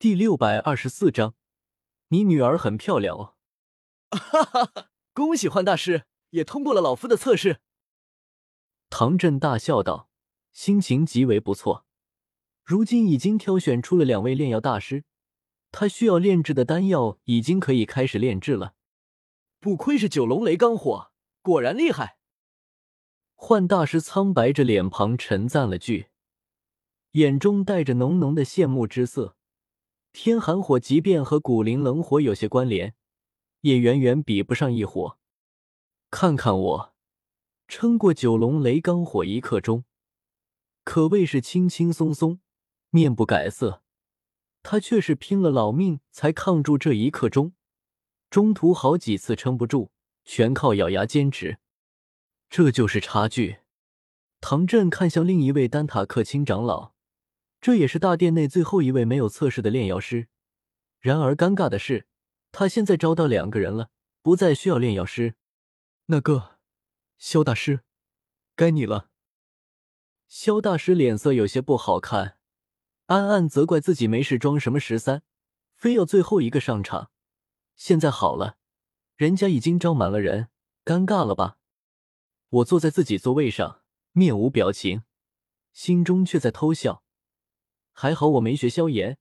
第六百二十四章，你女儿很漂亮哦！哈哈哈，恭喜幻大师也通过了老夫的测试。唐振大笑道，心情极为不错。如今已经挑选出了两位炼药大师，他需要炼制的丹药已经可以开始炼制了。不愧是九龙雷罡火，果然厉害！幻大师苍白着脸庞沉赞了句，眼中带着浓浓的羡慕之色。天寒火即便和古灵冷火有些关联，也远远比不上异火。看看我，撑过九龙雷罡火一刻钟，可谓是轻轻松松，面不改色。他却是拼了老命才抗住这一刻钟，中途好几次撑不住，全靠咬牙坚持。这就是差距。唐振看向另一位丹塔克卿长老。这也是大殿内最后一位没有测试的炼药师。然而尴尬的是，他现在招到两个人了，不再需要炼药师。那个，萧大师，该你了。萧大师脸色有些不好看，暗暗责怪自己没事装什么十三，非要最后一个上场。现在好了，人家已经招满了人，尴尬了吧？我坐在自己座位上，面无表情，心中却在偷笑。还好我没学萧炎，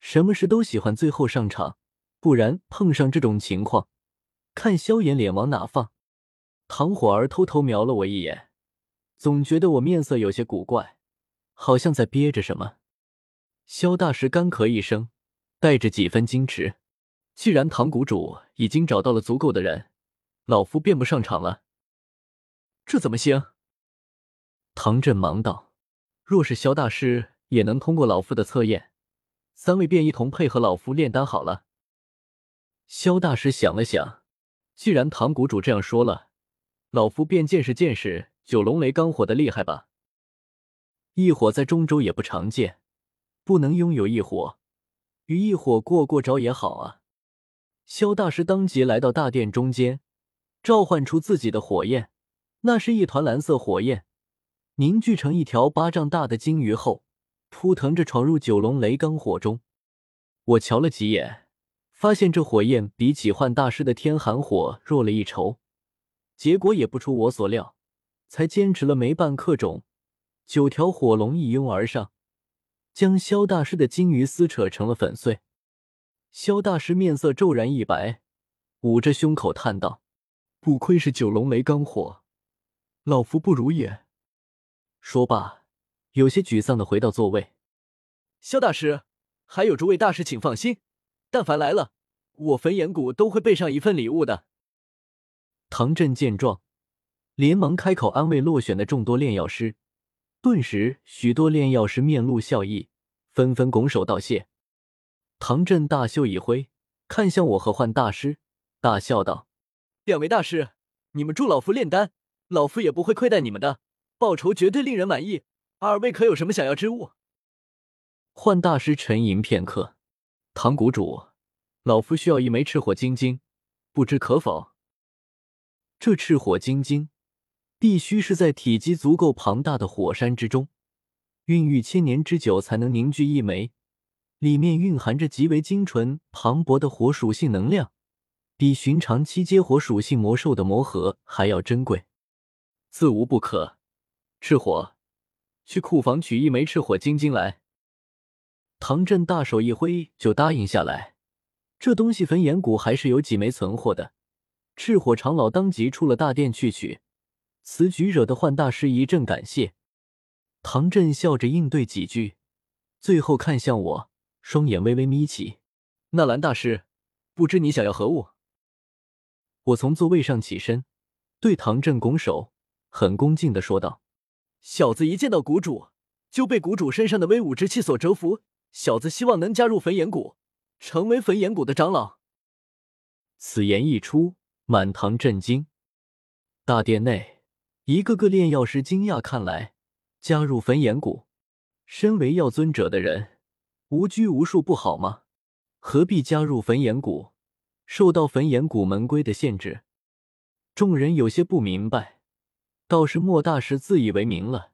什么事都喜欢最后上场，不然碰上这种情况，看萧炎脸往哪放。唐火儿偷偷瞄了我一眼，总觉得我面色有些古怪，好像在憋着什么。萧大师干咳一声，带着几分矜持：“既然唐谷主已经找到了足够的人，老夫便不上场了。”这怎么行？唐振忙道：“若是萧大师……”也能通过老夫的测验，三位便一同配合老夫炼丹好了。萧大师想了想，既然唐谷主这样说了，老夫便见识见识九龙雷罡火的厉害吧。异火在中州也不常见，不能拥有异火，与异火过过招也好啊。萧大师当即来到大殿中间，召唤出自己的火焰，那是一团蓝色火焰，凝聚成一条巴掌大的金鱼后。扑腾着闯入九龙雷罡火中，我瞧了几眼，发现这火焰比起幻大师的天寒火弱了一筹。结果也不出我所料，才坚持了没半刻钟，九条火龙一拥而上，将萧大师的金鱼撕扯成了粉碎。萧大师面色骤然一白，捂着胸口叹道：“不愧是九龙雷罡火，老夫不如也。”说罢。有些沮丧的回到座位，萧大师，还有诸位大师，请放心，但凡来了，我焚炎谷都会备上一份礼物的。唐振见状，连忙开口安慰落选的众多炼药师，顿时许多炼药师面露笑意，纷纷拱手道谢。唐振大袖一挥，看向我和幻大师，大笑道：“两位大师，你们助老夫炼丹，老夫也不会亏待你们的，报酬绝对令人满意。”二位可有什么想要之物？幻大师沉吟片刻，唐谷主，老夫需要一枚赤火晶晶，不知可否？这赤火晶晶必须是在体积足够庞大的火山之中，孕育千年之久才能凝聚一枚，里面蕴含着极为精纯磅礴的火属性能量，比寻常七阶火属性魔兽的魔核还要珍贵，自无不可。赤火。去库房取一枚赤火晶晶来。唐振大手一挥，就答应下来。这东西焚炎谷还是有几枚存货的。赤火长老当即出了大殿去取。此举惹得幻大师一阵感谢。唐振笑着应对几句，最后看向我，双眼微微眯起。纳兰大师，不知你想要何物？我从座位上起身，对唐振拱手，很恭敬的说道。小子一见到谷主，就被谷主身上的威武之气所折服。小子希望能加入焚炎谷，成为焚炎谷的长老。此言一出，满堂震惊。大殿内，一个个炼药师惊讶看来，加入焚炎谷，身为药尊者的人，无拘无束不好吗？何必加入焚炎谷，受到焚炎谷门规的限制？众人有些不明白。倒是莫大师自以为明了，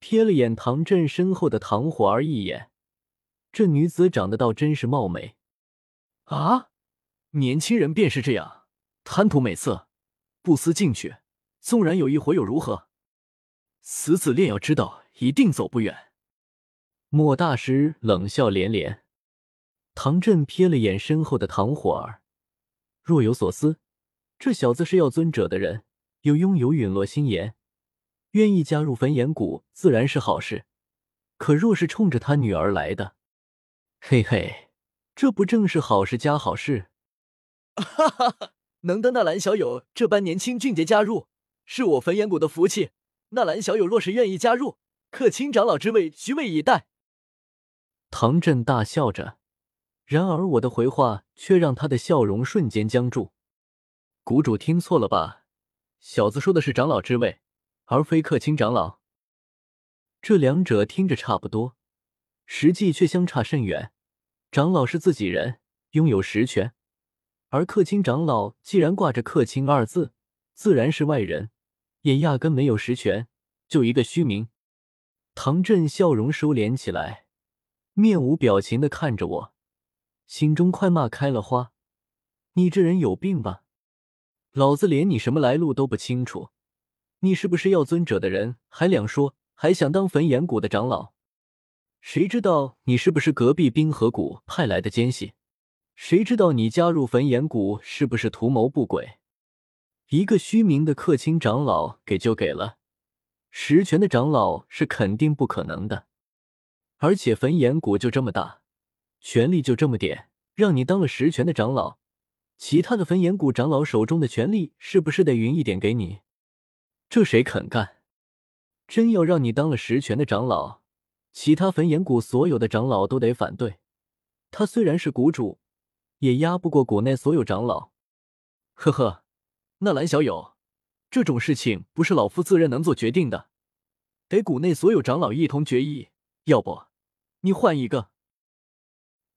瞥了眼唐振身后的唐火儿一眼，这女子长得倒真是貌美啊！年轻人便是这样，贪图美色，不思进取，纵然有一回又如何？死子炼药之道，一定走不远。莫大师冷笑连连。唐振瞥了眼身后的唐火儿，若有所思。这小子是药尊者的人，又拥有陨落心炎，愿意加入焚炎谷，自然是好事。可若是冲着他女儿来的，嘿嘿，这不正是好事加好事？哈哈哈！能得纳兰小友这般年轻俊杰加入，是我焚炎谷的福气。纳兰小友若是愿意加入，客卿长老之位，虚位以待。唐振大笑着，然而我的回话却让他的笑容瞬间僵住。谷主听错了吧？小子说的是长老之位，而非客卿长老。这两者听着差不多，实际却相差甚远。长老是自己人，拥有实权；而客卿长老既然挂着“客卿”二字，自然是外人，也压根没有实权，就一个虚名。唐振笑容收敛起来，面无表情的看着我，心中快骂开了花：“你这人有病吧！”老子连你什么来路都不清楚，你是不是要尊者的人还两说，还想当焚炎谷的长老？谁知道你是不是隔壁冰河谷派来的奸细？谁知道你加入焚炎谷是不是图谋不轨？一个虚名的客卿长老给就给了，实权的长老是肯定不可能的。而且焚炎谷就这么大，权力就这么点，让你当了实权的长老。其他的焚炎谷长老手中的权力是不是得匀一点给你？这谁肯干？真要让你当了实权的长老，其他焚炎谷所有的长老都得反对。他虽然是谷主，也压不过谷内所有长老。呵呵，纳兰小友，这种事情不是老夫自认能做决定的，得谷内所有长老一同决议。要不，你换一个。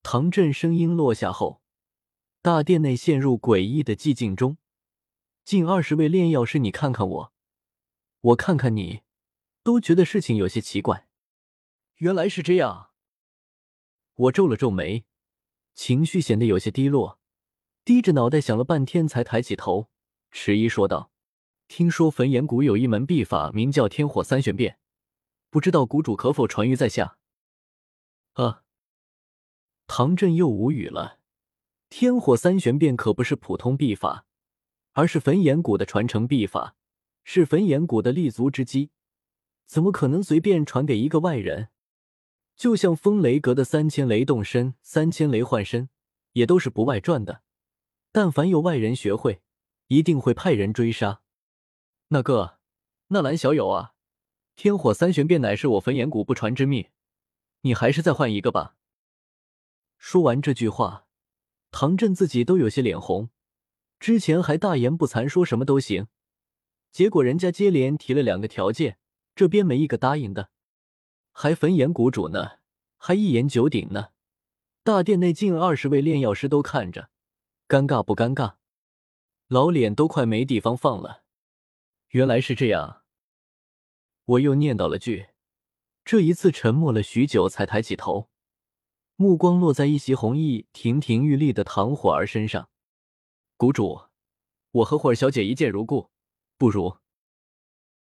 唐振声音落下后。大殿内陷入诡异的寂静中，近二十位炼药师，你看看我，我看看你，都觉得事情有些奇怪。原来是这样，我皱了皱眉，情绪显得有些低落，低着脑袋想了半天，才抬起头，迟疑说道：“听说焚炎谷有一门秘法，名叫天火三玄变，不知道谷主可否传于在下？”啊！唐振又无语了。天火三玄变可不是普通秘法，而是焚炎谷的传承秘法，是焚炎谷的立足之基，怎么可能随便传给一个外人？就像风雷阁的三千雷动身、三千雷幻身，也都是不外传的。但凡有外人学会，一定会派人追杀。那个纳兰小友啊，天火三玄变乃是我焚炎谷不传之秘，你还是再换一个吧。说完这句话。唐振自己都有些脸红，之前还大言不惭说什么都行，结果人家接连提了两个条件，这边没一个答应的，还焚炎谷主呢，还一言九鼎呢。大殿内近二十位炼药师都看着，尴尬不尴尬？老脸都快没地方放了。原来是这样，我又念叨了句，这一次沉默了许久，才抬起头。目光落在一袭红衣、亭亭玉立的唐火儿身上。谷主，我和火儿小姐一见如故，不如